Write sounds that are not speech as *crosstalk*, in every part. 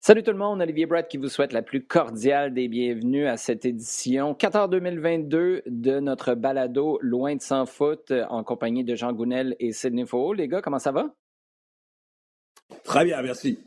Salut tout le monde, Olivier Brett qui vous souhaite la plus cordiale des bienvenus à cette édition 14 2022 de notre balado Loin de sans foot en compagnie de Jean Gounel et Sidney Faux. Les gars, comment ça va? Très bien, merci.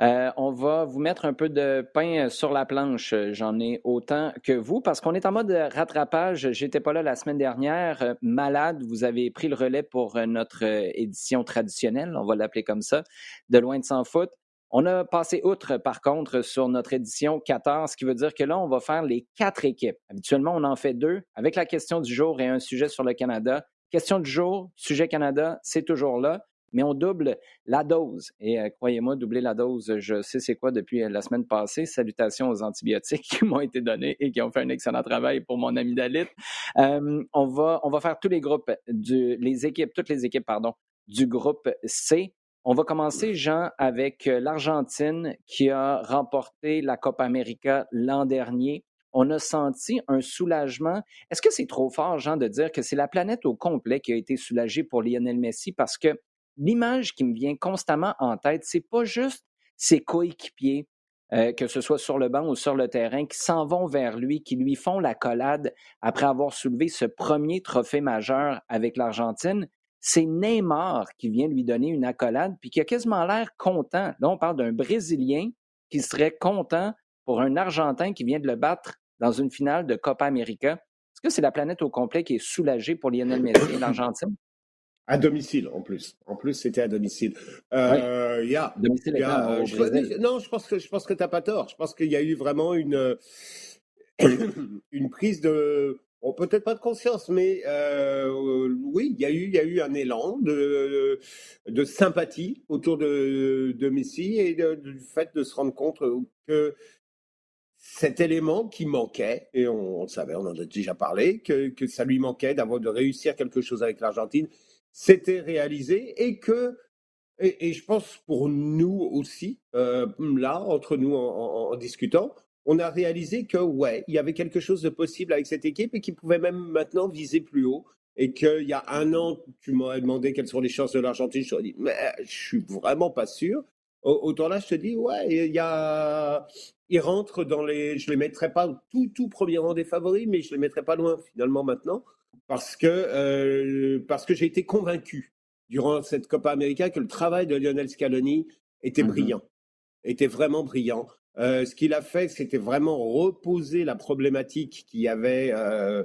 Euh, on va vous mettre un peu de pain sur la planche. J'en ai autant que vous parce qu'on est en mode rattrapage. J'étais pas là la semaine dernière. Malade, vous avez pris le relais pour notre édition traditionnelle, on va l'appeler comme ça, de Loin de sans foot. On a passé outre, par contre, sur notre édition 14, ce qui veut dire que là, on va faire les quatre équipes. Habituellement, on en fait deux, avec la question du jour et un sujet sur le Canada. Question du jour, sujet Canada, c'est toujours là mais on double la dose. Et euh, croyez-moi, doubler la dose, je sais c'est quoi depuis euh, la semaine passée. Salutations aux antibiotiques *laughs* qui m'ont été donnés et qui ont fait un excellent travail pour mon amygdalite. Euh, on, va, on va faire tous les groupes, les équipes, toutes les équipes, pardon, du groupe C. On va commencer, Jean, avec l'Argentine qui a remporté la Copa América l'an dernier on a senti un soulagement. Est-ce que c'est trop fort, Jean, de dire que c'est la planète au complet qui a été soulagée pour Lionel Messi? Parce que l'image qui me vient constamment en tête, c'est pas juste ses coéquipiers, euh, que ce soit sur le banc ou sur le terrain, qui s'en vont vers lui, qui lui font la collade après avoir soulevé ce premier trophée majeur avec l'Argentine. C'est Neymar qui vient lui donner une accolade, puis qui a quasiment l'air content. Là, on parle d'un Brésilien qui serait content pour un Argentin qui vient de le battre dans une finale de Copa América. Est-ce que c'est la planète au complet qui est soulagée pour Lionel Messi et l'Argentine? À domicile, en plus. En plus, c'était à domicile. Euh, y a, domicile euh, je, non, je pense que je pense que t'as pas tort. Je pense qu'il y a eu vraiment une *coughs* une prise de, peut-être pas de conscience, mais euh, oui, il y a eu un élan de sympathie autour de Messi et du fait de se rendre compte que cet élément qui manquait, et on, le savait, on en a déjà parlé, que, que ça lui manquait d'avoir de réussir quelque chose avec l'Argentine, s'était réalisé et que, et, je pense pour nous aussi, euh, là, entre nous en, discutant, on a réalisé que, ouais, il y avait quelque chose de possible avec cette équipe et qui pouvait même maintenant viser plus haut. Et qu'il y a un an, tu m'aurais demandé quelles sont les chances de l'Argentine, je t'aurais dit, mais je suis vraiment pas sûr. Autant là, je te dis, ouais, il y a, il rentre dans les, je les mettrai pas tout, tout premier rang des favoris, mais je les mettrai pas loin finalement maintenant parce que, euh, parce que j'ai été convaincu durant cette Copa América que le travail de Lionel Scaloni était mmh brillant, était vraiment brillant. Euh, ce qu'il a fait, c'était vraiment reposer la problématique qui avait, euh,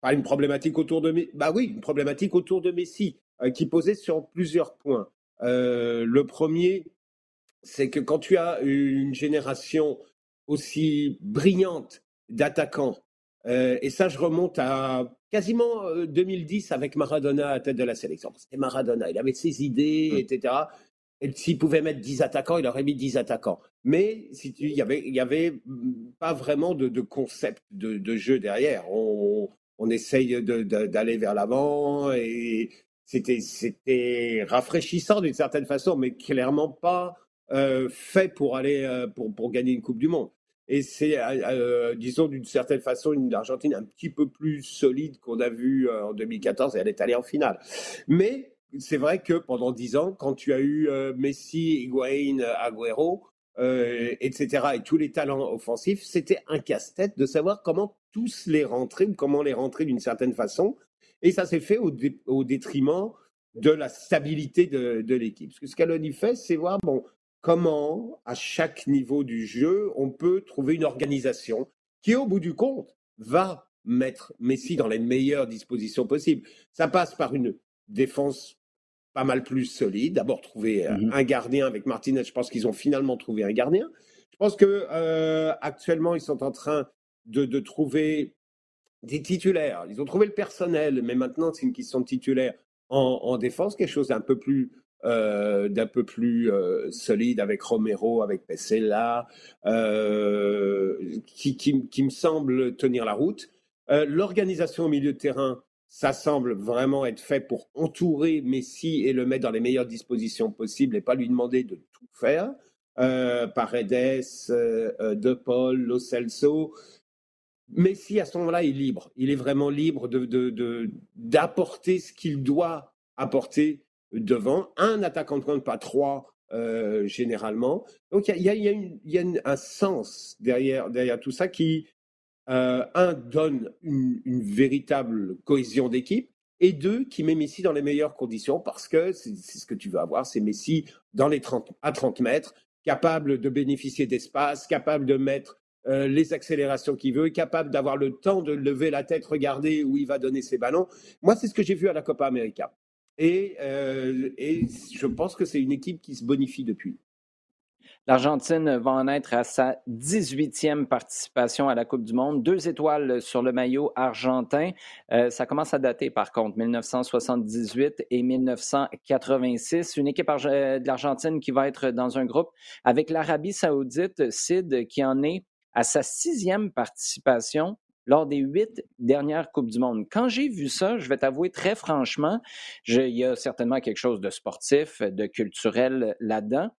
pas une problématique autour de, bah oui, une problématique autour de Messi, euh, qui posait sur plusieurs points. Le premier, c'est que quand tu as une génération aussi brillante d'attaquants, et ça, je remonte à quasiment 2010 euh, avec Maradona à tête de la sélection. C'était Maradona, il avait ses idées, mmh. etc. S'il pouvait mettre 10 attaquants, il aurait mis 10 attaquants. Mais il y avait, pas vraiment de, concept de, jeu derrière. On, essaye d'aller vers l'avant et c'était, rafraîchissant d'une certaine façon, mais clairement pas euh, fait pour aller euh, pour, gagner une Coupe du Monde. Et c'est, euh, disons, d'une certaine façon, une Argentine un petit peu plus solide qu'on a vu euh, en 2014 et elle est allée en finale. Mais c'est vrai que pendant dix ans, quand tu as eu Messi, Higuaín, Agüero, etc., et tous les talents offensifs, c'était un casse-tête de savoir comment tous les rentrer ou comment les rentrer d'une certaine façon. Et ça s'est fait au, détriment de la stabilité de, l'équipe. Ce que Scaloni fait, c'est voir, bon, comment, à chaque niveau du jeu, on peut trouver une organisation qui, au bout du compte, va mettre Messi dans les meilleures dispositions possibles. Ça passe par une défense pas mal plus solide. D'abord, trouver mmh un gardien avec Martinez. Je pense qu'ils ont finalement trouvé un gardien. Je pense que euh, actuellement, ils sont en train de, de, trouver des titulaires. Ils ont trouvé le personnel, mais maintenant, c'est une question de titulaire en, en défense, quelque chose d'un peu plus euh, d'un peu plus euh, solide avec Romero, avec Pesella, euh, qui, qui, qui, me semble tenir la route. L'organisation au milieu de terrain, ça semble vraiment être fait pour entourer Messi et le mettre dans les meilleures dispositions possibles et pas lui demander de tout faire. Paredes, De Paul, Lo Celso. Messi, à ce moment-là, est libre. Il est vraiment libre d'apporter de, de, ce qu'il doit apporter devant, un attaquant de pointe, pas trois, généralement. Donc il y a, y a, un sens derrière, derrière tout ça qui, un, donne une, véritable cohésion d'équipe, et deux, qui met Messi dans les meilleures conditions parce que c'est ce que tu veux avoir, c'est Messi dans les 30, à 30 mètres, capable de bénéficier d'espace, capable de mettre euh, les accélérations qu'il veut, capable d'avoir le temps de lever la tête, regarder où il va donner ses ballons. Moi, c'est ce que j'ai vu à la Copa América. Et, euh, et je pense que c'est une équipe qui se bonifie depuis. L'Argentine va en être à sa 18e participation à la Coupe du Monde. Deux étoiles sur le maillot argentin. Euh, ça commence à dater, par contre, 1978 et 1986. Une équipe de l'Argentine qui va être dans un groupe avec l'Arabie saoudite, Sid, qui en est à sa sixième participation lors des huit dernières Coupes du Monde. Quand j'ai vu ça, je vais t'avouer très franchement, il y a certainement quelque chose de sportif, de culturel là-dedans.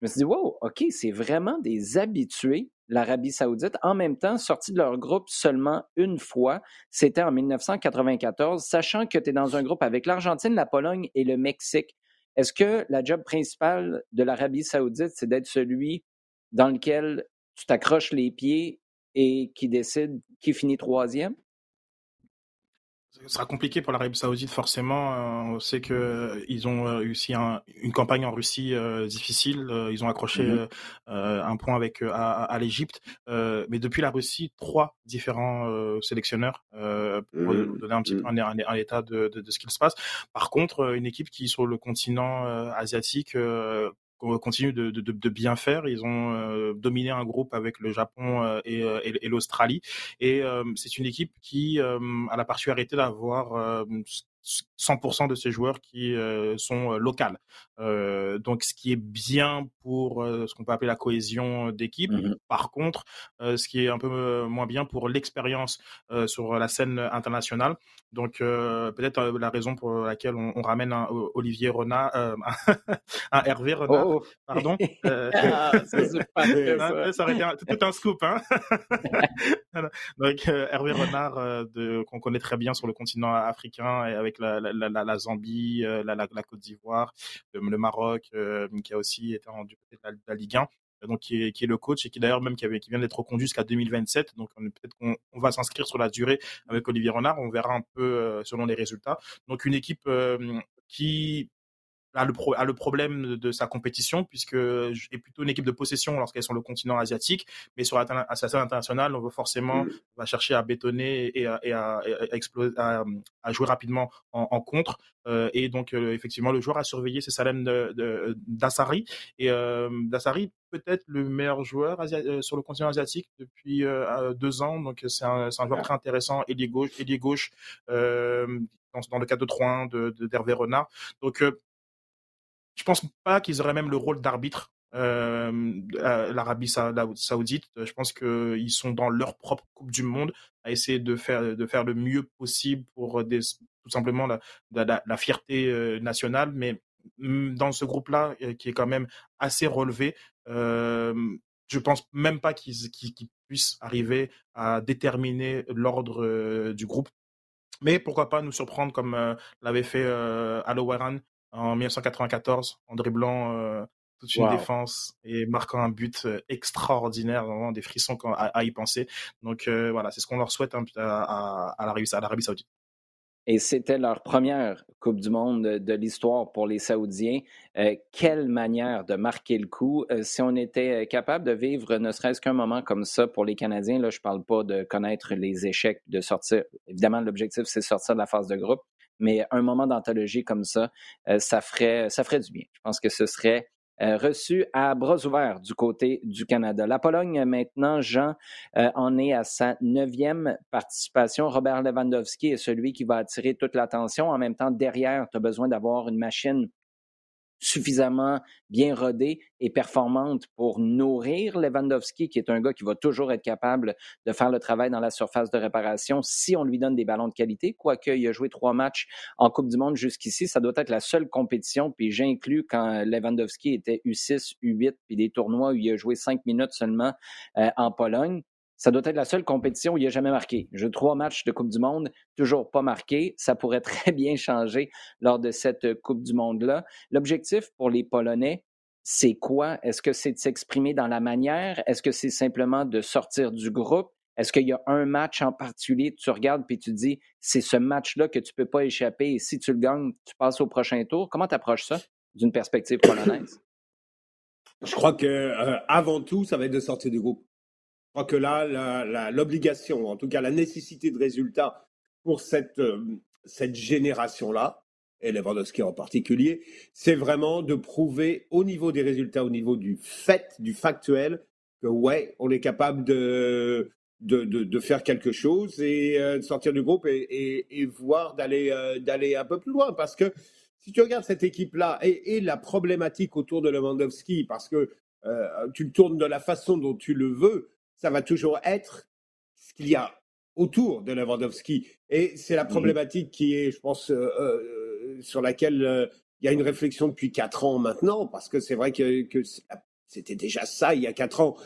Je me suis dit, wow, OK, c'est vraiment des habitués, l'Arabie saoudite. En même temps, sortis de leur groupe seulement une fois, c'était en 1994, sachant que tu es dans un groupe avec l'Argentine, la Pologne et le Mexique. Est-ce que la job principale de l'Arabie saoudite, c'est d'être celui dans lequel tu t'accroches les pieds et qui décide qui finit troisième? Ce sera compliqué pour l'Arabie Saoudite forcément. Euh, on sait que ils ont euh, réussi une campagne en Russie euh, difficile. ils ont accroché mmh un point avec à, l'Égypte, mais depuis la Russie, trois différents sélectionneurs pour mmh. donner un petit peu mmh. un, état de, de, ce qu'il se passe. Par contre, une équipe qui sur le continent asiatique continue de, de, de, bien faire. Ils ont dominé un groupe avec le Japon et, et, l'Australie. Et c'est une équipe qui a la particularité d'avoir 100% de ces joueurs qui euh, sont euh, locales. Euh, donc, ce qui est bien pour ce qu'on peut appeler la cohésion d'équipe. Mmh Par contre, ce qui est un peu moins bien pour l'expérience sur la scène internationale. Donc, peut-être la raison pour laquelle on, ramène un Olivier Renard, *laughs* un Hervé Renard, oh, oh. pardon. *laughs* ah, ça, *laughs* ça. aurait été tout un scoop. Hein donc, Hervé Renard, qu'on connaît très bien sur le continent africain et avec la, Zambie, euh, la, Côte d'Ivoire, le, Maroc, euh, qui a aussi été en, du côté de la, Ligue 1 donc qui est, le coach et qui d'ailleurs même qui, vient d'être reconduit jusqu'à 2027. Donc peut-être qu'on on va s'inscrire sur la durée avec Olivier Renard. On verra un peu euh, selon les résultats. Donc une équipe qui a le, a le problème de, sa compétition, puisque est plutôt une équipe de possession lorsqu'elle est sur le continent asiatique, mais sur la scène internationale, on va forcément mm. va chercher à bétonner et à, et à, à, jouer rapidement en, contre. Euh, et donc, euh, effectivement, le joueur a surveillé, c'est Salem d'Assari. Et euh, Dassari, peut-être le meilleur joueur euh, sur le continent asiatique depuis deux ans. Donc, c'est un, un, joueur très intéressant, ailier gauche, ailier gauche dans, dans, le cadre de 3-1 d'Hervé de, Renard. Donc, je pense pas qu'ils auraient même le rôle d'arbitre. Euh, l'Arabie Saoudite, je pense qu'ils sont dans leur propre Coupe du Monde à essayer de faire de faire le mieux possible pour tout simplement la, fierté euh, nationale, mais mm, dans ce groupe-là euh, qui est quand même assez relevé, euh, je pense même pas qu'ils puissent arriver à déterminer l'ordre euh, du groupe. Mais pourquoi pas nous surprendre comme l'avait fait Alo Warren en 1994 en dribblant euh, toute une défense et marquant un but euh, extraordinaire, vraiment des frissons à, y penser. Donc euh, voilà, c'est ce qu'on leur souhaite hein, à, à l'Arabie Saoudite. Et c'était leur première Coupe du Monde de l'histoire pour les Saoudiens. quelle manière de marquer le coup? si on était capable de vivre ne serait-ce qu'un moment comme ça pour les Canadiens, là, je ne parle pas de connaître les échecs, de sortir. Évidemment, l'objectif, c'est sortir de la phase de groupe, mais un moment d'anthologie comme ça, euh, ça, ferait, du bien. Je pense que ce serait euh, reçu à bras ouverts du côté du Canada. La Pologne, maintenant, Jean, euh, en est à sa neuvième participation. Robert Lewandowski est celui qui va attirer toute l'attention. En même temps, derrière, tu as besoin d'avoir une machine suffisamment bien rodée et performante pour nourrir Lewandowski, qui est un gars qui va toujours être capable de faire le travail dans la surface de réparation si on lui donne des ballons de qualité. Quoique, il a joué trois matchs en Coupe du Monde jusqu'ici, ça doit être la seule compétition, puis j'inclus quand Lewandowski était U6, U8, puis des tournois où il a joué cinq minutes seulement euh, en Pologne. Ça doit être la seule compétition où il n'a jamais marqué. J'ai trois matchs de Coupe du Monde, toujours pas marqué. Ça pourrait *laughs* très bien changer lors de cette Coupe du Monde-là. L'objectif pour les Polonais, c'est quoi? Est-ce que c'est de s'exprimer dans la manière? Est-ce que c'est simplement de sortir du groupe? Est-ce qu'il y a un match en particulier, tu regardes puis tu dis, c'est ce match-là que tu ne peux pas échapper et si tu le gagnes, tu passes au prochain tour? Comment tu approches ça d'une perspective polonaise? Je crois que euh, avant tout, ça va être de sortir du groupe. Crois que là, l'obligation, en tout cas la nécessité de résultats pour cette, euh, cette génération-là, et Lewandowski en particulier, c'est vraiment de prouver au niveau des résultats, au niveau du fait, du factuel, que ouais, on est capable de, de, de, faire quelque chose et euh, de sortir du groupe et, et, voir d'aller euh, d'aller un peu plus loin. Parce que si tu regardes cette équipe-là et, et, la problématique autour de Lewandowski, parce que tu le tournes de la façon dont tu le veux, ça va toujours être ce qu'il y a autour de Lewandowski. Et c'est la mmh problématique qui est, je pense, sur laquelle euh, il y a une réflexion depuis quatre ans maintenant, parce que c'est vrai que, c'était déjà ça il y a quatre ans.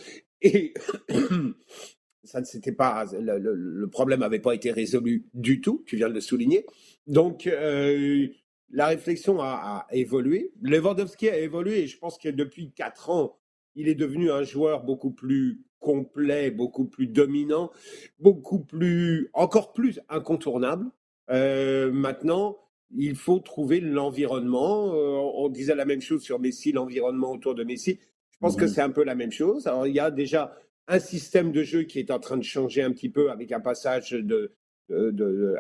Et *coughs* ça ne s'était pas, le, problème n'avait pas été résolu du tout, tu viens de le souligner. Donc, euh, la réflexion a, évolué. Lewandowski a évolué et je pense que depuis quatre ans, il est devenu un joueur beaucoup plus complet, beaucoup plus dominant, beaucoup plus, encore plus incontournable. Euh, maintenant, il faut trouver l'environnement. Euh, on disait la même chose sur Messi, l'environnement autour de Messi. Je pense que mhm. c'est un peu la même chose. Alors, il y a déjà un système de jeu qui est en train de changer un petit peu avec un passage de, de,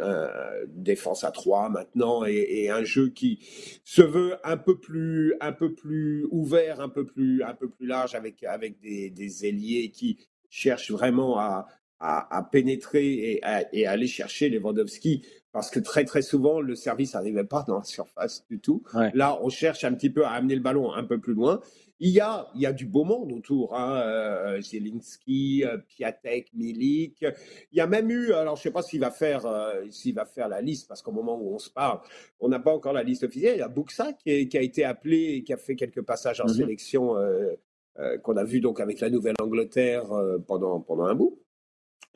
euh, défense à trois maintenant et, un jeu qui se veut un peu plus un peu plus ouvert un peu plus un peu plus large avec avec des, des ailiers qui cherchent vraiment à, à, pénétrer et, à, et aller chercher Lewandowski parce que très très souvent le service n'arrivait pas dans la surface du tout. Là, on cherche un petit peu à amener le ballon un peu plus loin. Il y a, il y a du beau monde autour, hein, euh, Zielinski, euh, Piatek, Milik. Il y a même eu, alors je ne sais pas s'il va faire, euh, s'il va faire la liste, parce qu'au moment où on se parle, on n'a pas encore la liste officielle. Il y a Buxa qui, a été appelé et qui a fait quelques passages en mhm. sélection qu'on a vu donc avec la Nouvelle-Angleterre pendant pendant un bout.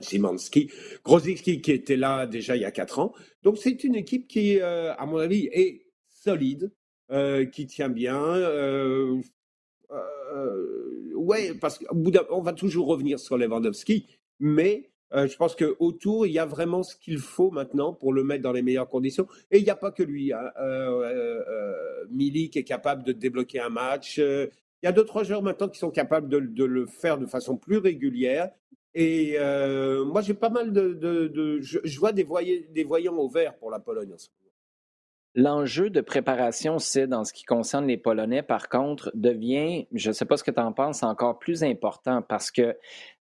Simanski, Grozicki qui était là déjà il y a quatre ans. Donc c'est une équipe qui, euh, à mon avis, est solide, euh, qui tient bien. Euh, ouais, parce qu'on va toujours revenir sur Lewandowski, mais je pense qu'autour, il y a vraiment ce qu'il faut maintenant pour le mettre dans les meilleures conditions. Et il n'y a pas que lui. Hein. Milik est capable de débloquer un match. il y a deux, trois joueurs maintenant qui sont capables de, le faire de façon plus régulière. Et euh, moi, j'ai pas mal de. je, vois des, des voyants au vert pour la Pologne en ce moment. L'enjeu de préparation, c'est dans ce qui concerne les Polonais, par contre, devient, je ne sais pas ce que tu en penses, encore plus important parce que,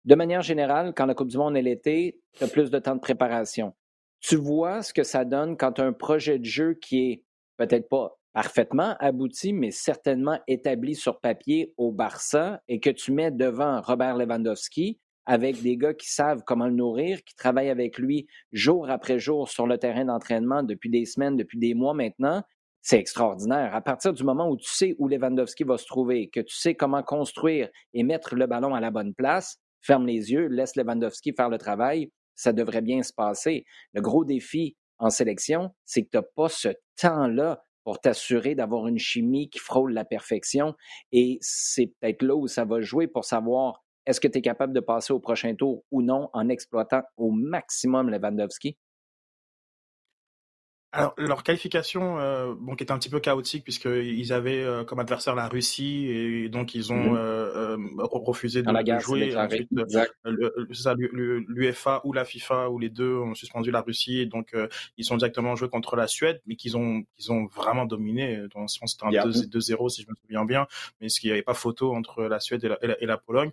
de manière générale, quand la Coupe du Monde est l'été, tu as plus de temps de préparation. Tu vois ce que ça donne quand tu as un projet de jeu qui est peut-être pas parfaitement abouti, mais certainement établi sur papier au Barça et que tu mets devant Robert Lewandowski, avec des gars qui savent comment le nourrir, qui travaillent avec lui jour après jour sur le terrain d'entraînement depuis des semaines, depuis des mois maintenant, c'est extraordinaire. À partir du moment où tu sais où Lewandowski va se trouver, que tu sais comment construire et mettre le ballon à la bonne place, ferme les yeux, laisse Lewandowski faire le travail, ça devrait bien se passer. Le gros défi en sélection, c'est que tu n'as pas ce temps-là pour t'assurer d'avoir une chimie qui frôle la perfection. Et c'est peut-être là où ça va jouer pour savoir est-ce que tu es capable de passer au prochain tour ou non en exploitant au maximum Lewandowski? Alors, leur qualification, euh, bon, qui était un petit peu chaotique puisqu'ils avaient euh, comme adversaire la Russie et donc ils ont mmh euh, refusé de, jouer. Ensuite, l'UEFA ou la FIFA ou les deux ont suspendu la Russie et donc ils sont directement joués contre la Suède, mais qu'ils ont, qu'ils ont vraiment dominé. Dans ce sens, c'était un 2-0 si je me souviens bien, mais ce qu'il n'y avait pas photo entre la Suède et la, et la Pologne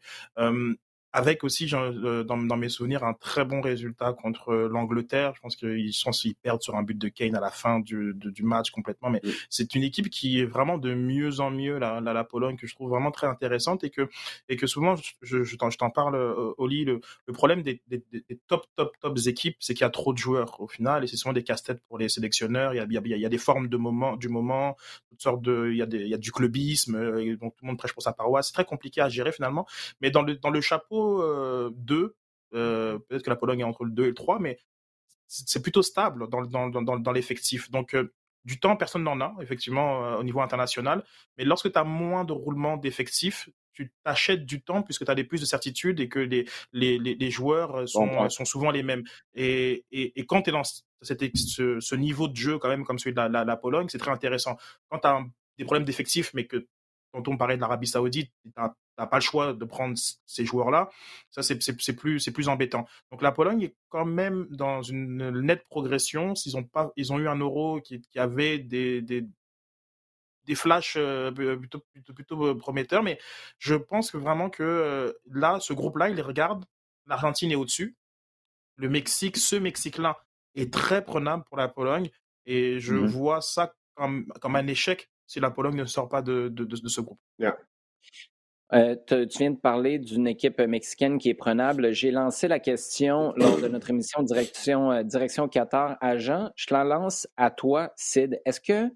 avec aussi euh, dans, dans, mes souvenirs un très bon résultat contre euh, l'Angleterre. Je pense qu'ils sont ils perdent sur un but de Kane à la fin du, du match complètement, mais c'est une équipe qui est vraiment de mieux en mieux la, la, la, Pologne que je trouve vraiment très intéressante et que et que souvent je, je, t'en parle euh, Oli le, le problème des, des, des, top top top équipes c'est qu'il y a trop de joueurs au final et c'est souvent des casse-têtes pour les sélectionneurs. Il y a, il y a, il y a des formes de moment du moment, toutes sortes de il y a des, il y a du clubisme donc tout le monde prêche pour sa paroisse. C'est très compliqué à gérer finalement, mais dans le dans le chapeau 2. Euh, peut-être que la Pologne est entre le 2 et le 3, mais c'est plutôt stable dans, dans, dans, dans l'effectif. Donc, du temps, personne n'en a, effectivement, au niveau international. Mais lorsque tu as moins de roulement d'effectifs, tu t'achètes du temps puisque tu as des plus de certitudes et que les, les, les, joueurs sont, sont souvent les mêmes. Et, et, quand tu es dans cette, ce, ce, niveau de jeu, quand même, comme celui de la, la, Pologne, c'est très intéressant. Quand tu as des problèmes d'effectifs, mais que quand on parlait de l'Arabie Saoudite, tu n'as pas le choix de prendre ces joueurs-là. Ça, c'est plus, plus embêtant. Donc la Pologne est quand même dans une nette progression. S'ils ont, pas, ils ont eu un euro qui, qui avait des, des, des flashs euh, plutôt, plutôt, plutôt, euh, prometteurs, mais je pense que vraiment que euh, là, ce groupe-là, il regarde, l'Argentine est au-dessus, le Mexique, ce Mexique-là est très prenable pour la Pologne, et je mmh vois ça comme, comme un échec si la Pologne ne sort pas de, de, de, ce groupe. tu viens de parler d'une équipe mexicaine qui est prenable. J'ai lancé la question lors de notre émission Direction, Direction Qatar à Jean. Je la lance à toi, Sid. Est-ce que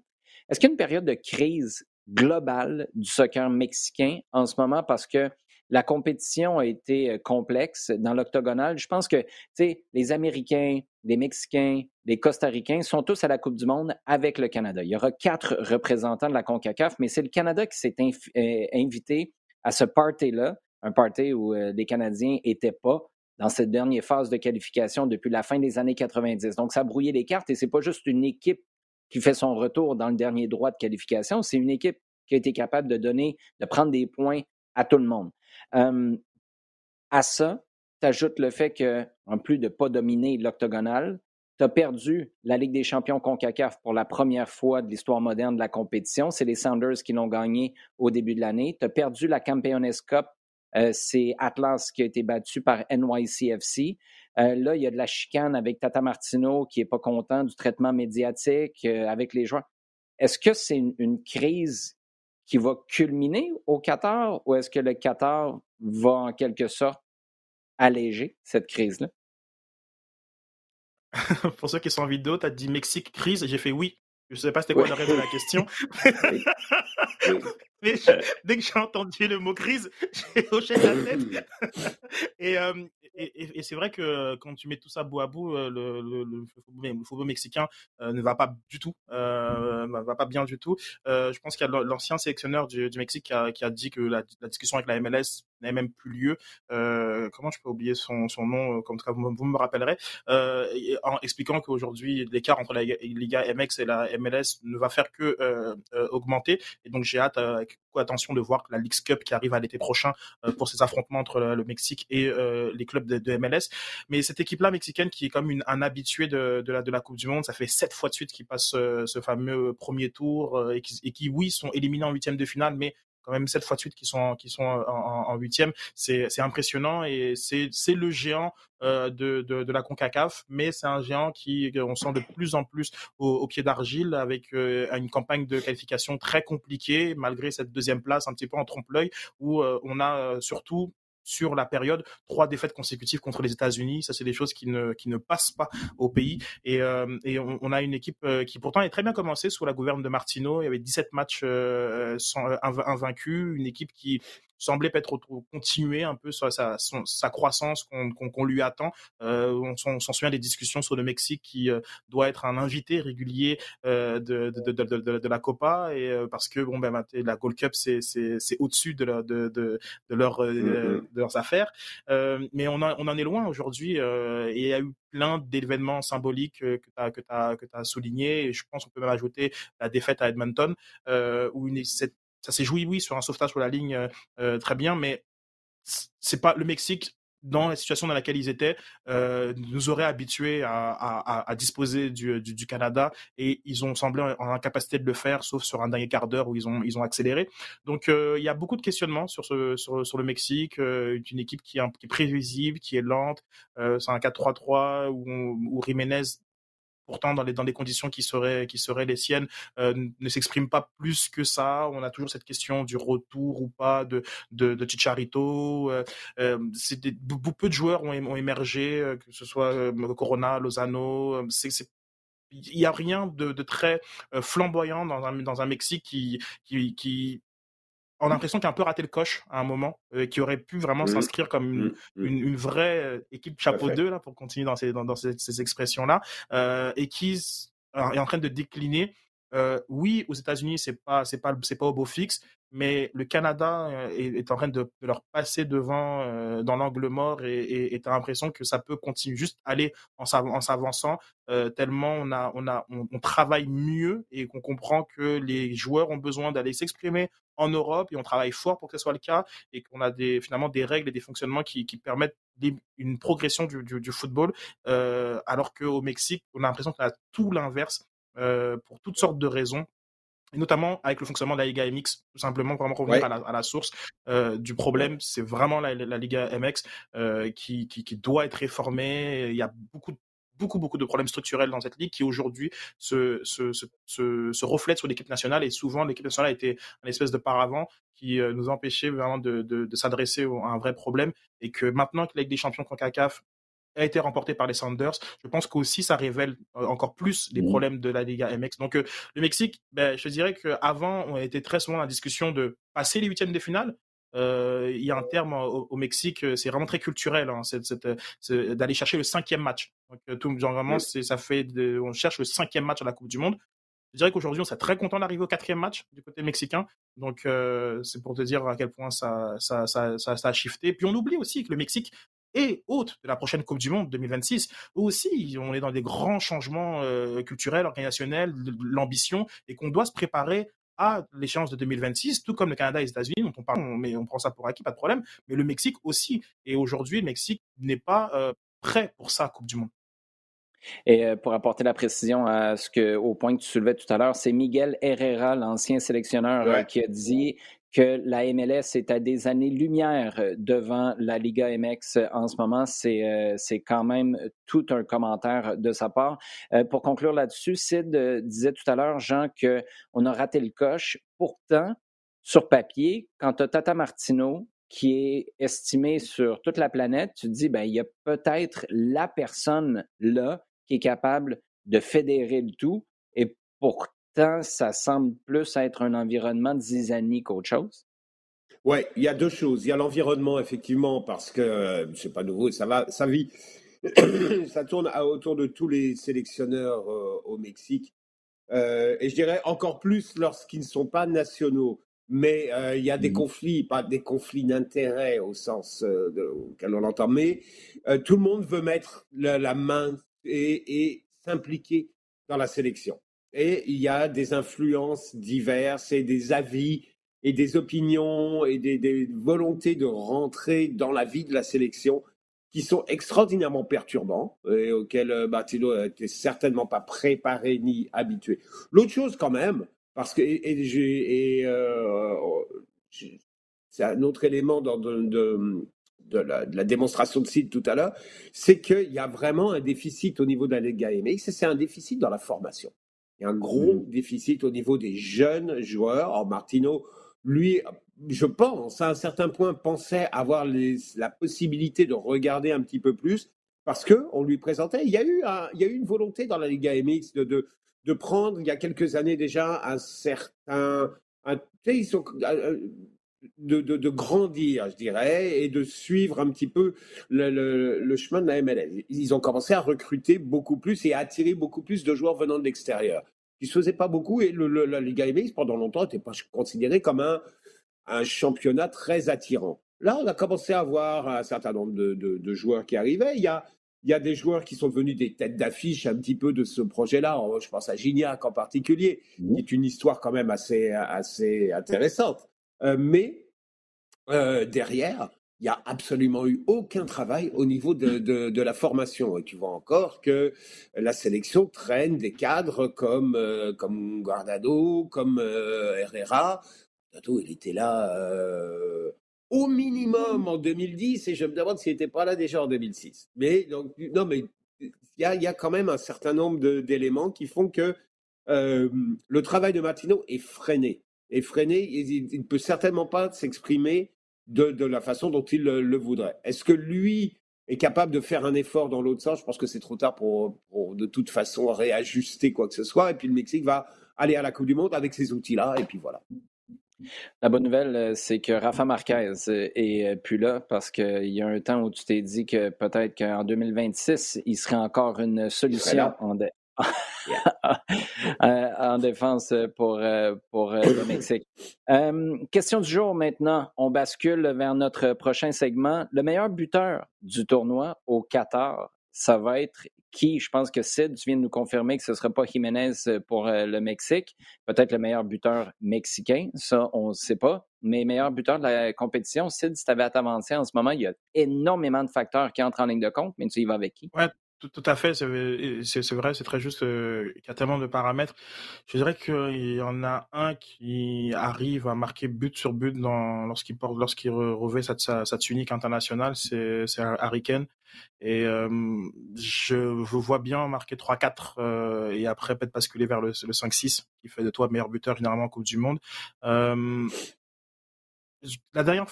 est-ce qu'il y a une période de crise globale du soccer mexicain en ce moment? Parce que la compétition a été euh, complexe dans l'octogonal. Je pense que les Américains, les Mexicains, les Costa-Ricains sont tous à la Coupe du Monde avec le Canada. Il y aura quatre représentants de la CONCACAF, mais c'est le Canada qui s'est euh, invité à ce party-là, un party où euh, les Canadiens n'étaient pas dans cette dernière phase de qualification depuis la fin des années 90. Donc, ça a brouillé les cartes et c'est pas juste une équipe qui fait son retour dans le dernier droit de qualification. C'est une équipe qui a été capable de donner, de prendre des points à tout le monde. À ça, tu ajoutes le fait que, en plus de ne pas dominer l'octogonal, tu as perdu la Ligue des champions CONCACAF pour la première fois de l'histoire moderne de la compétition. C'est les Sounders qui l'ont gagné au début de l'année. Tu as perdu la Campeones Cup. Euh, c'est Atlas qui a été battu par NYCFC. Euh, là, il y a de la chicane avec Tata Martino qui n'est pas content du traitement médiatique euh, avec les joueurs. Est-ce que c'est une, crise qui va culminer au Qatar ou est-ce que le Qatar va en quelque sorte alléger cette crise-là? *laughs* Pour ceux qui sont en vidéo, tu as dit Mexique crise, j'ai fait oui. Je ne sais pas c'était quoi le reste de la question. *laughs* *laughs* Mais dès que j'ai entendu le mot crise, *laughs* j'ai hoché la tête. *laughs* et, euh, et, c'est vrai que quand tu mets tout ça bout à bout, euh, le, le, le, football mexicain euh, ne va pas du tout, euh, va pas bien du tout. je pense qu'il y a l'ancien sélectionneur du, du Mexique qui a, qui a, dit que la, la discussion avec la MLS n'avait même plus lieu. comment je peux oublier son, son nom Comme cas, vous, vous, me rappellerez, en expliquant qu'aujourd'hui l'écart entre la Liga MX et la MLS ne va faire que augmenter. Et donc j'ai hâte, attention, de voir la League Cup qui arrive à l'été prochain pour ces affrontements entre le Mexique et les clubs de, MLS. Mais cette équipe-là mexicaine qui est comme un habitué de, la, Coupe du Monde, ça fait sept fois de suite qu'ils passent euh, ce, fameux premier tour euh, et, qui, et qui, oui, sont éliminés en huitième de finale, mais même sept fois de suite qui sont en huitième. C'est impressionnant et c'est le géant euh, de, la Concacaf, mais c'est un géant qui on sent de plus en plus au, au pied d'argile avec une campagne de qualification très compliquée malgré cette deuxième place un petit peu en trompe-l'œil où on a surtout sur la période, trois défaites consécutives contre les États-Unis. Ça, c'est des choses qui ne, qui ne passent pas au pays. Et, euh, et on, a une équipe euh, qui pourtant est très bien commencée sous la gouverne de Martino. Il y avait 17 matchs euh, sans, invaincus, une équipe qui semblait peut-être continuer un peu sa, sa, sa croissance qu'on lui attend. Euh, on s'en souvient des discussions sur le Mexique qui euh, doit être un invité régulier euh, de, de, de, de, de, la Copa et parce que bon ben la Gold Cup c'est au-dessus de, leur, de, de, de, leur, de leurs affaires. mais on, a, on en est loin aujourd'hui et il y a eu plein d'événements symboliques que tu as, que as, que as souligné. Et je pense qu'on peut même ajouter la défaite à Edmonton, euh, où une, cette ça s'est joué, oui, sur un sauvetage sur la ligne, euh, euh, très bien, mais c'est pas le Mexique dans la situation dans laquelle ils étaient, euh, nous aurait habitués à, à, à disposer du, du, du, Canada et ils ont semblé en, incapacité de le faire, sauf sur un dernier quart d'heure où ils ont, ils ont accéléré. Donc euh, il y a beaucoup de questionnements sur, ce, sur, sur le Mexique, euh, une équipe qui est, qui est, prévisible, qui est lente. Euh, c'est un 4-3-3 où, où Jiménez pourtant dans les dans des conditions qui seraient qui seraient les siennes euh, ne s'exprime pas plus que ça. On a toujours cette question du retour ou pas de de, de Chicharito euh, euh peu de joueurs ont, émergé que ce soit Corona Lozano il y a rien de, de très flamboyant dans un dans un Mexique qui qui on a l'impression qu'il a un peu raté le coche à un moment, euh, qui aurait pu vraiment mmh. s'inscrire comme une, mmh. Mmh. une, une, vraie euh, équipe chapeau 2, là, pour continuer dans ces, dans, dans ces, ces expressions-là, euh, et qui est en train de décliner oui, aux États-Unis, c'est pas, c'est pas, c'est pas au beau fixe, mais le Canada euh, est, en train de, leur passer devant euh, dans l'angle mort et tu as l'impression que ça peut continuer juste aller en s'avançant euh, tellement on a on a on, travaille mieux et qu'on comprend que les joueurs ont besoin d'aller s'exprimer en Europe et on travaille fort pour que ce soit le cas et qu'on a des finalement des règles et des fonctionnements qui, qui permettent une progression du, du, du football alors qu'au Mexique on a l'impression qu'on a tout l'inverse pour toutes sortes de raisons et notamment avec le fonctionnement de la Liga MX, tout simplement vraiment revenir à, la, source euh, du problème. C'est vraiment la, Liga MX euh, qui, qui, doit être réformée. Il y a beaucoup beaucoup beaucoup de problèmes structurels dans cette ligue qui aujourd'hui se, se, se, se, reflètent sur l'équipe nationale et souvent l'équipe nationale a été un espèce de paravent qui euh, nous empêchait vraiment de, de, de s'adresser à un vrai problème et que maintenant que la Ligue des champions CONCACAF a été remporté par les Sanders. Je pense qu'aussi ça révèle euh, encore plus les mmh. problèmes de la Liga MX. Donc euh, le Mexique, ben, je dirais qu'avant, on était très souvent dans la discussion de passer les huitièmes de finale. Euh, il y a un terme au, Mexique, c'est vraiment très culturel, hein, d'aller chercher le cinquième match. Donc tout, genre vraiment, ça fait, on cherche le cinquième match à la Coupe du Monde. Je dirais qu'aujourd'hui, on serait très content d'arriver au quatrième match du côté mexicain. Donc, c'est pour te dire à quel point ça, ça, ça, ça, ça a shifté. Puis on oublie aussi que le Mexique et hôte de la prochaine Coupe du Monde 2026. Aussi, on est dans des grands changements euh, culturels, organisationnels, l'ambition, et qu'on doit se préparer à l'échéance de 2026, tout comme le Canada et les États-Unis, dont on parle, mais on prend ça pour acquis, pas de problème, mais le Mexique aussi. Et aujourd'hui, le Mexique n'est pas euh, prêt pour ça, Coupe du Monde. Et euh, pour apporter la précision à ce que, au point que tu soulevais tout à l'heure, c'est Miguel Herrera, l'ancien sélectionneur, qui a dit que la MLS est à des années-lumière euh, devant la Liga MX en ce moment. C'est, euh, quand même tout un commentaire de sa part. Euh, pour conclure là-dessus, Sid disait tout à l'heure, Jean, qu'on a raté le coche. Pourtant, sur papier, quand tu as Tata Martino, qui est estimé sur toute la planète, tu te dis, ben, il y a peut-être la personne là qui est capable de fédérer le tout. Et pour ça semble plus être un environnement de zizanie qu'autre chose? Oui, il y a deux choses. Il y a l'environnement, effectivement, parce que euh, c'est pas nouveau, ça va, ça vit. *coughs* ça tourne autour de tous les sélectionneurs euh, au Mexique. Euh, et je dirais encore plus lorsqu'ils ne sont pas nationaux. Mais il y a des mmh conflits, pas des conflits d'intérêt au sens auquel on l'entend, mais tout le monde veut mettre la, main et, et s'impliquer dans la sélection et il y a des influences diverses et des avis et des opinions et des, volontés de rentrer dans la vie de la sélection qui sont extraordinairement perturbants et auxquels euh, Martino n'était certainement pas préparé ni habitué. L'autre chose quand même, parce que euh, c'est un autre élément de, la, démonstration de site tout à l'heure, c'est qu'il y a vraiment un déficit au niveau de la Liga MX c'est un déficit dans la formation. Il y a un gros mmh. déficit au niveau des jeunes joueurs. Alors Martino, lui, je pense, à un certain point, pensait avoir la possibilité de regarder un petit peu plus parce qu'on lui présentait. Il y, a eu il y a eu une volonté dans la Liga MX de, de, prendre, il y a quelques années déjà, un certain. Un, ils sont, euh, de, de, grandir, je dirais, et de suivre un petit peu le, le, chemin de la MLS. Ils ont commencé à recruter beaucoup plus et à attirer beaucoup plus de joueurs venant de l'extérieur. Ne se faisaient pas beaucoup et le, la Liga MX, pendant longtemps, n'était pas considéré comme un, un championnat très attirant. Là, on a commencé à voir un certain nombre de, de, joueurs qui arrivaient. Il y, a, il y a des joueurs qui sont devenus des têtes d'affiche un petit peu de ce projet-là. Je pense à Gignac en particulier, mmh. qui est une histoire quand même assez, assez intéressante. Euh, mais euh, derrière, il n'y a absolument eu aucun travail au niveau de, de, la formation. Et tu vois encore que la sélection traîne des cadres comme, euh, comme Guardado, comme Herrera. Guardado, il était là au minimum en 2010 et je me demande s'il n'était pas là déjà en 2006. Mais non, mais il y a, y a, quand même un certain nombre d'éléments qui font que le travail de Martino est freiné est freiné, il ne peut certainement pas s'exprimer de, la façon dont il le, voudrait. Est-ce que lui est capable de faire un effort dans l'autre sens? Je pense que c'est trop tard pour, de toute façon réajuster quoi que ce soit. Et puis le Mexique va aller à la Coupe du Monde avec ces outils-là, et puis voilà. La bonne nouvelle, euh, c'est que Rafa Marquez est euh, plus là parce qu'il y a un temps où tu t'es dit que peut-être qu'en 2026, il serait encore une solution en *laughs* défense pour, pour le Mexique. question du jour maintenant. On bascule vers notre prochain segment. Le meilleur buteur du tournoi au Qatar, ça va être qui, je pense que Sid, tu viens de nous confirmer que ce ne sera pas Jiménez pour le Mexique. Peut-être le meilleur buteur mexicain, ça, on ne sait pas. Mais meilleur buteur de la compétition, Sid, si tu avais à t'avancer en ce moment, il y a énormément de facteurs qui entrent en ligne de compte, mais tu y vas avec qui? Tout, à fait, c'est vrai, c'est très juste euh, qu'il y a tellement de paramètres. Je dirais qu'il y en a un qui arrive à marquer but sur but lorsqu'il porte, lorsqu'il revêt sa, sa, tunique internationale, c'est Harry Kane. Et euh, je, vois bien marquer 3-4 euh, et après peut-être basculer vers le, le 5-6 qui fait de toi meilleur buteur généralement en Coupe du Monde. la dernière,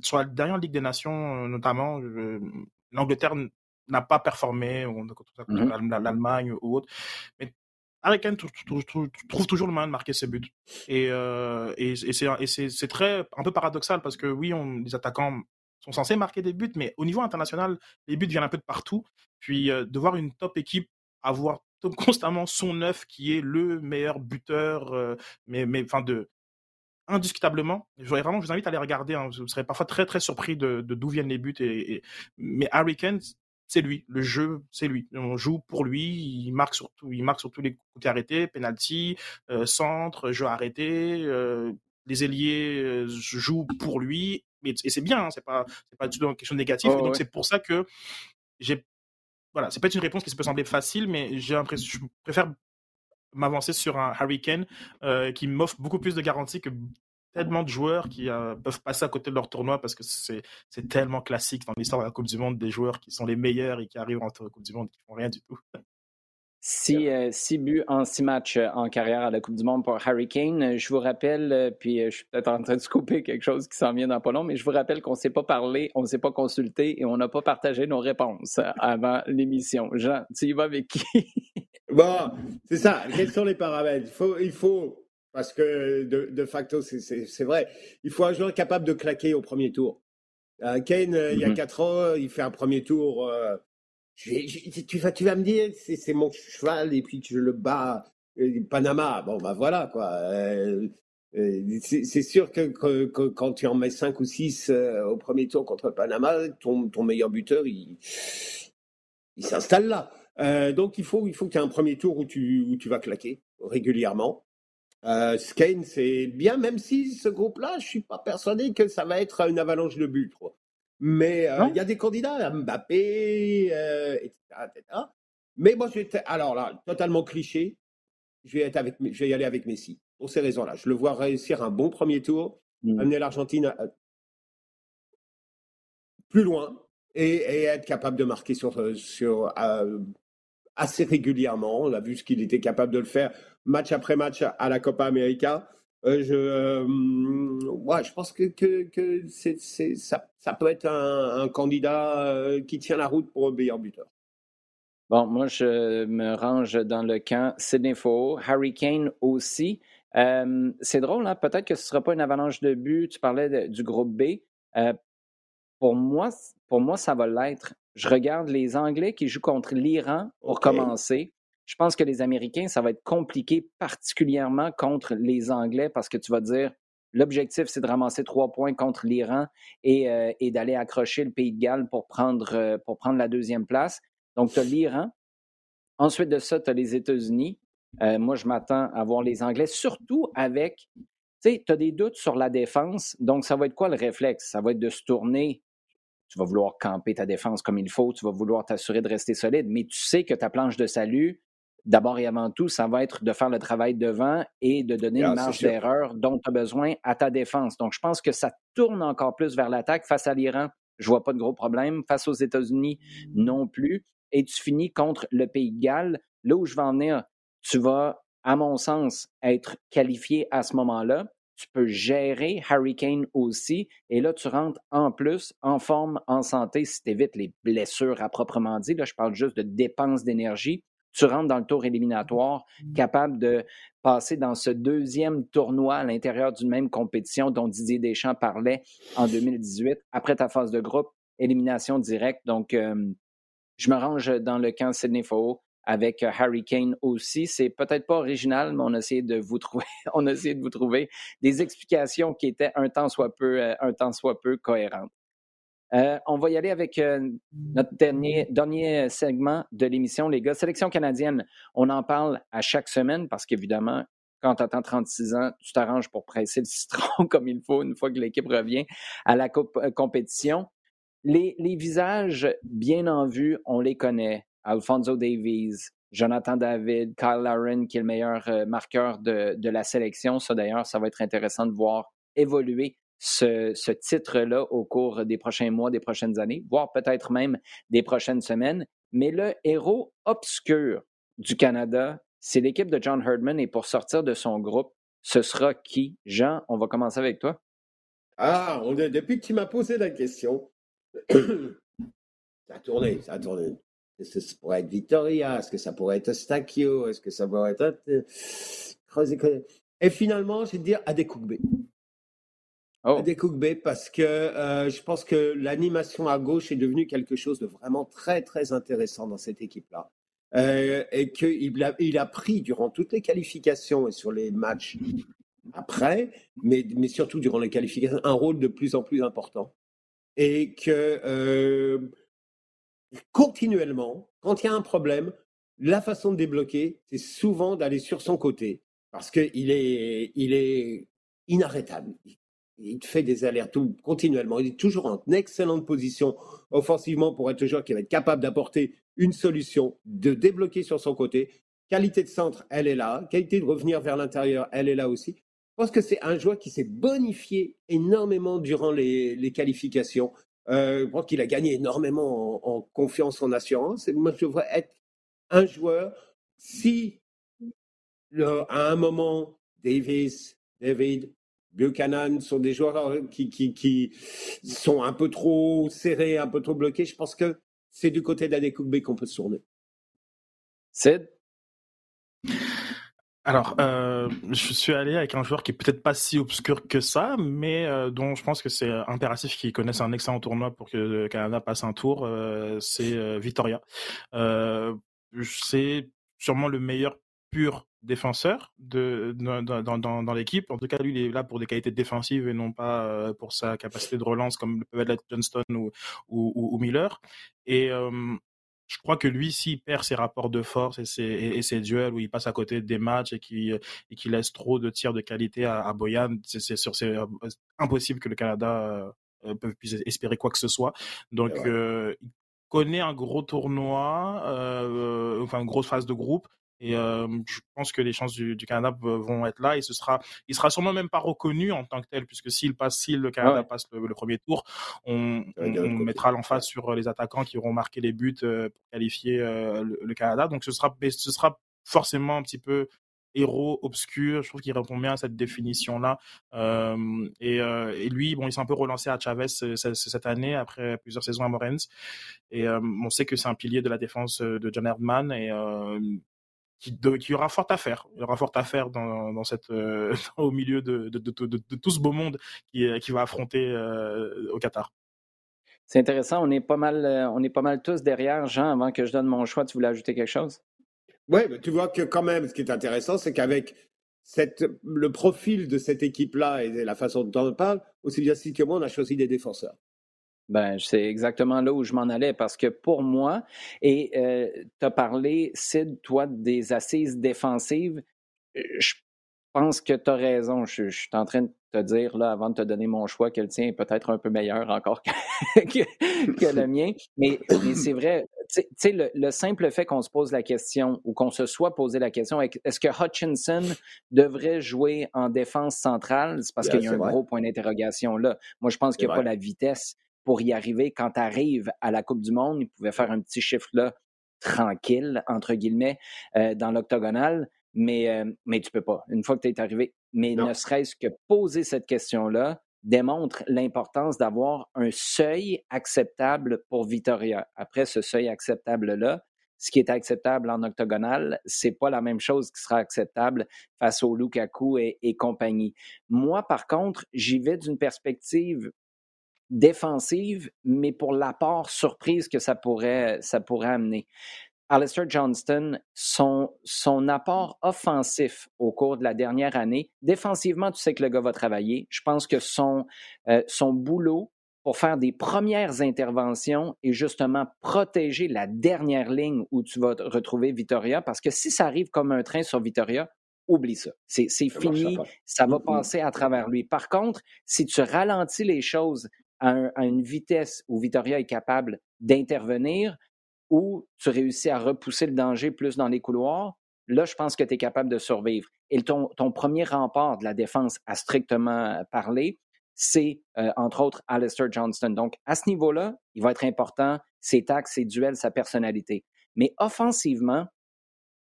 sur la dernière Ligue des Nations notamment, l'Angleterre n'a pas performé, ou mmh l'Allemagne ou autre. Mais Harry Kane trouve toujours le moyen de marquer ses buts. Et, euh, et, et c'est très un peu paradoxal parce que oui, on, les attaquants sont censés marquer des buts, mais au niveau international, les buts viennent un peu de partout. Puis euh, de voir une top équipe avoir *laughs* constamment son neuf qui est le meilleur buteur, euh, mais, mais enfin de indiscutablement. Je, vraiment, je vous invite à les regarder. Hein. vous serez parfois très très surpris de d'où viennent les buts. Et, mais Harry Kane, c'est lui. Le jeu, c'est lui. On joue pour lui. Il marque surtout, il marque surtout les coups arrêtés, penalty, euh, centre, jeu arrêté. Euh, les ailiers euh, jouent pour lui. Et, c'est bien. Hein, c'est pas, c'est pas du tout quelque chose de négatif. Oh, donc c'est pour ça que j'ai, voilà, c'est pas une réponse qui peut sembler facile, mais j'ai l'impression, je préfère m'avancer sur un Harry Kane qui m'offre beaucoup plus de garanties que tellement de joueurs qui euh, peuvent passer à côté de leur tournoi parce que c'est tellement classique dans l'histoire de la Coupe du Monde des joueurs qui sont les meilleurs et qui arrivent en Coupe du Monde qui font rien du tout. *laughs* Six, euh, six, buts en six matchs euh, en carrière à la Coupe du Monde pour Harry Kane. Je vous rappelle, puis je suis peut-être en train de couper quelque chose qui s'en vient dans pas long, mais je vous rappelle qu'on ne s'est pas parlé, on ne s'est pas consulté et on n'a pas partagé nos réponses avant l'émission. Jean, tu y vas avec qui? *laughs* bon, c'est ça. Quels sont les paramètres? Il faut, il faut parce que de, facto, c'est vrai. Il faut un joueur capable de claquer au premier tour. Euh, Kane, euh, il y a mhm. quatre ans, il fait un premier tour. Euh, tu, vas, tu vas me dire, c'est mon cheval et puis je le bats. Panama, bon, bah voilà, quoi. c'est sûr que, quand tu en mets 5 ou 6 au premier tour contre Panama, ton, ton meilleur buteur, il, il s'installe là. donc il faut, il faut que tu aies un premier tour où tu, où tu vas claquer régulièrement. Euh, Skane, c'est bien, même si ce groupe-là, je suis pas persuadé que ça va être une avalanche de buts. Mais euh, il y a des candidats, Mbappé, euh, etc., Mais moi, je vais alors là, totalement cliché, je vais, être avec, je vais y aller avec Messi, pour ces raisons-là. Je le vois réussir un bon premier tour, mmh. amener l'Argentine plus loin et, être capable de marquer sur, sur assez régulièrement. On a vu ce qu'il était capable de le faire match après match à la Copa América. Euh, je, euh, ouais, je pense que, que, que c'est, ça, ça, peut être un, candidat euh, qui tient la route pour un meilleur buteur. Bon, moi, je me range dans le camp Sidney Faux, Harry Kane aussi. c'est drôle, hein? peut-être que ce ne sera pas une avalanche de buts. Tu parlais du groupe B. pour, moi, pour moi, ça va l'être. Je regarde les Anglais qui jouent contre l'Iran pour commencer. Je pense que les Américains, ça va être compliqué, particulièrement contre les Anglais, parce que tu vas dire, l'objectif, c'est de ramasser trois points contre l'Iran et, euh, d'aller accrocher le Pays de Galles pour prendre, euh, pour prendre la deuxième place. Donc, tu as l'Iran. Ensuite de ça, tu as les États-Unis. Euh, moi, je m'attends à voir les Anglais, surtout avec, tu sais, tu as des doutes sur la défense. Donc, ça va être quoi le réflexe? Ça va être de se tourner tu vas vouloir camper ta défense comme il faut, tu vas vouloir t'assurer de rester solide, mais tu sais que ta planche de salut, d'abord et avant tout, ça va être de faire le travail devant et de donner une marge d'erreur dont tu as besoin à ta défense. Donc, je pense que ça tourne encore plus vers l'attaque face à l'Iran. Je vois pas de gros problème. Face aux États-Unis, non plus. Et tu finis contre le Pays de Galles. Là où je vais en venir, tu vas, à mon sens, être qualifié à ce moment-là. Tu peux gérer Hurricane aussi. Et là, tu rentres en plus en forme, en santé, si tu évites les blessures à proprement dit. Là, je parle juste de dépenses d'énergie tu rentres dans le tour éliminatoire, mmh. capable de passer dans ce deuxième tournoi à l'intérieur d'une même compétition dont Didier Deschamps parlait en 2018, après ta phase de groupe, élimination directe. Donc, je me range dans le camp Sydney Faux avec Harry Kane aussi. C'est peut-être pas original, mais on a essayé de vous *laughs* trouver, on a essayé de vous trouver des explications qui étaient un temps soit peu, un temps soit peu cohérentes. Euh, on va y aller avec euh, notre dernier, segment de l'émission, les gars. Sélection canadienne, on en parle à chaque semaine parce qu'évidemment, quand tu attends 36 ans, tu t'arranges pour presser le *laughs* citron comme il faut une fois que l'équipe revient à la euh, compétition. Les, visages bien en vue, on les connaît. Alfonso Davies, Jonathan David, Kyle Laren, qui est le meilleur marqueur de la sélection. Ça, d'ailleurs, ça va être intéressant de voir évoluer ce, titre-là au cours des prochains mois, des prochaines années, voire peut-être même des prochaines semaines. Mais le héros obscur du Canada, c'est l'équipe de John Herdman. Et pour sortir de son groupe, ce sera qui? Jean, on va commencer avec toi. Ah, depuis que tu m'as posé la question, *coughs* ça a tourné, ça a tourné. Est-ce que ça pourrait être Victoria? Est-ce que ça pourrait être Stakio? Est-ce que ça pourrait être. Euh, Et finalement, j'ai dire Adekugbe. Oh. Des Bay parce que euh, je pense que l'animation à gauche est devenue quelque chose de vraiment très très intéressant dans cette équipe-là. Euh, et qu'il a, pris durant toutes les qualifications et sur les matchs après, mais, surtout durant les qualifications, un rôle de plus en plus important. Et que euh, continuellement, quand il y a un problème, la façon de débloquer, c'est souvent d'aller sur son côté parce qu'il est, il est inarrêtable fait des allers-retours continuellement. Il est toujours en excellente position offensivement pour être un joueur qui va être capable d'apporter une solution, de débloquer sur son côté. Qualité de centre, elle est là. Qualité de revenir vers l'intérieur, elle est là aussi. Je pense que c'est un joueur qui s'est bonifié énormément durant les, qualifications. Euh, je pense qu'il a gagné énormément en, confiance, en assurance. Et moi, je devrais être un joueur, si à un moment, Davis, David, Buchanan sont des joueurs euh, qui, qui, qui, sont un peu trop serrés, un peu trop bloqués. Je pense que c'est du côté d'Adekugbe qu'on peut se tourner. C'est alors, euh, je suis allé avec un joueur qui est peut-être pas si obscur que ça, mais euh, dont je pense que c'est impératif qu'il connaisse un excellent tournoi pour que le Canada passe un tour. c'est Victoria. c'est sûrement le meilleur pur défenseur de, dans, dans, dans, l'équipe. En tout cas, lui, il est là pour des qualités défensives et non pas euh, pour sa capacité de relance comme peut être Johnston ou, ou, ou, Miller. Et je crois que lui, s'il perd ses rapports de force et ses, et, ses duels où il passe à côté des matchs et qui et qui laisse trop de tirs de qualité à, à Boyan, c'est sur c'est euh, impossible que le Canada euh, puisse espérer quoi que ce soit. Donc, il connaît un gros tournoi, enfin une grosse phase de groupe. Et je pense que les chances du, Canada vont être là. Et ce sera, il sera sûrement même pas reconnu en tant que tel, puisque s'il passe, si le Canada passe le, premier tour, on, mettra l'emphase sur les attaquants qui auront marqué les buts pour qualifier le, Canada. Donc ce sera, ce sera forcément un petit peu héros obscur. Je trouve qu'il répond bien à cette définition-là. et, lui, bon, il s'est un peu relancé à Chavez cette année après plusieurs saisons à Morens. Et on sait que c'est un pilier de la défense de John Erdman. Et qui, aura fort à faire. Il aura fort à faire dans, dans cette, euh, *laughs* au milieu de, de, de, tout ce beau monde qui, euh, qui va affronter euh, au Qatar. C'est intéressant. On est, pas mal, on est pas mal tous derrière. Jean, avant que je donne mon choix, tu voulais ajouter quelque chose? Oui, mais tu vois que quand même, ce qui est intéressant, c'est qu'avec cette, le profil de cette équipe-là et la façon dont on parle, aussi bien que moi, on a choisi des défenseurs. Ben, c'est exactement là où je m'en allais parce que pour moi, et euh, tu as parlé, Sid, toi, des assises défensives. Euh, je pense que tu as raison. Je, suis en train de te dire, là, avant de te donner mon choix, que le tien est peut-être un peu meilleur encore *laughs* que, le mien. Mais, c'est vrai, tu sais, le, le, simple fait qu'on se pose la question ou qu'on se soit posé la question, est-ce que Hutchinson devrait jouer en défense centrale? C'est parce qu'il y a un gros point d'interrogation là. Moi, je pense qu'il n'y a pas la vitesse pour y arriver. Quand tu arrives à la Coupe du Monde, il pouvait faire un petit chiffre là tranquille, entre guillemets, euh, dans l'octogonal, mais, euh, mais tu peux pas, une fois que tu es arrivé. Mais ne serait-ce que poser cette question-là démontre l'importance d'avoir un seuil acceptable pour Vitoria. Après ce seuil acceptable-là, ce qui est acceptable en octogonal, c'est pas la même chose qui sera acceptable face au Lukaku et, et compagnie. Moi, par contre, j'y vais d'une perspective défensive, mais pour l'apport surprise que ça pourrait, ça pourrait amener. Alistair Johnston, son, son apport offensif au cours de la dernière année, défensivement, tu sais que le gars va travailler. Je pense que son, euh, son boulot pour faire des premières interventions et justement protéger la dernière ligne où tu vas retrouver Victoria, parce que si ça arrive comme un train sur Victoria, oublie ça. C'est fini, ça va passer à travers lui. Par contre, si tu ralentis les choses à, une vitesse où Victoria est capable d'intervenir, ou tu réussis à repousser le danger plus dans les couloirs, là, je pense que tu es capable de survivre. Et ton, ton, premier rempart de la défense à strictement parler, c'est euh, entre autres Alistair Johnston. Donc, à ce niveau-là, il va être important, ses taxes, ses duels, sa personnalité. Mais offensivement,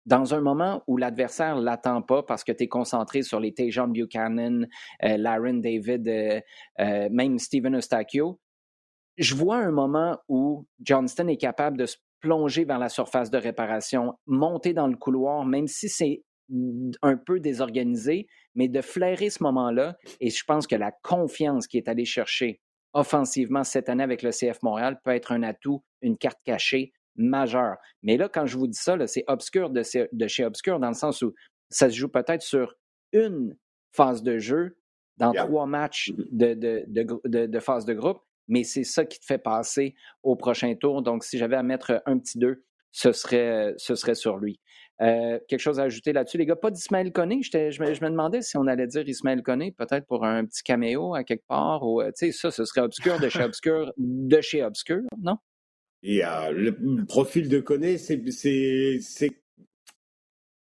dans un moment où l'adversaire ne l'attend pas parce que tu es concentré sur les Tejan Buchanan, euh, Laren David, euh, même Steven Eustachio, je vois un moment où Johnston est capable de se plonger vers la surface de réparation, monter dans le couloir, même si c'est un peu désorganisé, mais de flairer ce moment-là. Et je pense que la confiance qui est allée chercher offensivement cette année avec le CF Montréal peut être un atout, une carte cachée majeure. Mais là, quand je vous dis ça, c'est obscur de, chez obscur dans le sens où ça se joue peut-être sur une phase de jeu dans trois matchs mm-hmm. de phase de groupe mais c'est ça qui te fait passer au prochain tour. Donc, si j'avais à mettre un petit 2, ce serait, ce serait sur lui. Euh, quelque chose à ajouter là-dessus, les gars? Pas d'Ismaël Koné. Je, me, je me demandais si on allait dire Ismaël Koné, peut-être pour un petit caméo à quelque part. Ou, euh, tu sais, ça, ce serait obscur de chez obscur, de chez obscur, non? Et euh, le profil de Koné, c'est.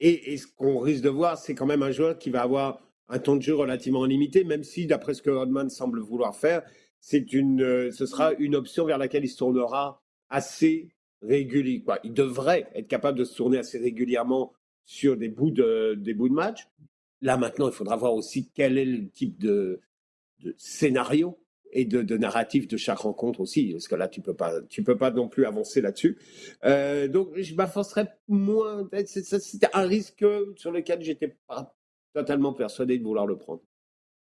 Et, ce qu'on risque de voir, c'est quand même un joueur qui va avoir un temps de jeu relativement limité, même si, d'après ce que Rodman semble vouloir faire, c'est une, euh, ce sera une option vers laquelle il se tournera assez régulièrement. Il devrait être capable de se tourner assez régulièrement sur des bouts de, des bouts de match. Là, maintenant, il faudra voir aussi quel est le type de, scénario et de, narratif de chaque rencontre aussi, parce que là, tu peux pas, tu peux pas non plus avancer là-dessus. Euh, donc, je m'avancerais moins. C'était un risque sur lequel j'étais pas totalement persuadé de vouloir le prendre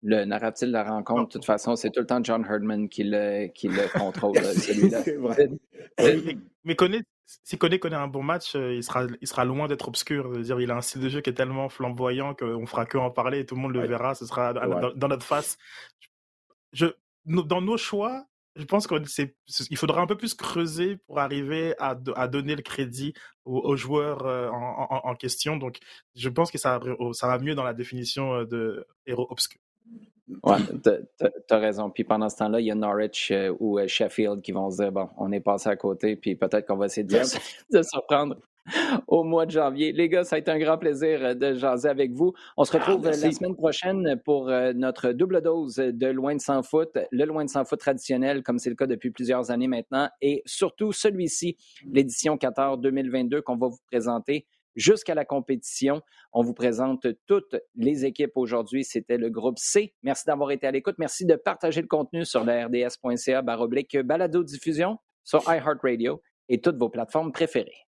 le narratif de la rencontre, de toute façon, c'est tout le temps John Herdman qui le, qui le contrôle, *laughs* celui-là. mais, si Koné connaît un bon match, euh, il sera, il sera loin d'être obscur. dire, il a un style de jeu qui est tellement flamboyant qu'on fera que en parler et tout le monde le verra. Ce sera dans, notre face. Je, dans nos choix, je pense qu'il faudra un peu plus creuser pour arriver à, donner le crédit aux, joueurs euh, en, en, question. Donc, je pense que ça, ça va mieux dans la définition euh, de héros obscur. Ouais, t'as raison. Puis pendant ce temps-là, il y a Norwich euh, ou euh, Sheffield qui vont se dire bon, on est passé à côté, puis peut-être qu'on va essayer de, *laughs* de se reprendre au mois de janvier. Les gars, ça a été un grand plaisir euh, de jaser avec vous. On se ah, retrouve la semaine prochaine pour notre double dose de Loin de sans foot, le Loin de sans foot traditionnel, comme c'est le cas depuis plusieurs années maintenant, et surtout celui-ci, l'édition 14 2022 qu'on va vous présenter jusqu'à la compétition. On vous présente toutes les équipes aujourd'hui. C'était le groupe C. Merci d'avoir été à l'écoute. Merci de partager le contenu sur le rds.ca baroblique balado diffusion sur iHeartRadio et toutes vos plateformes préférées.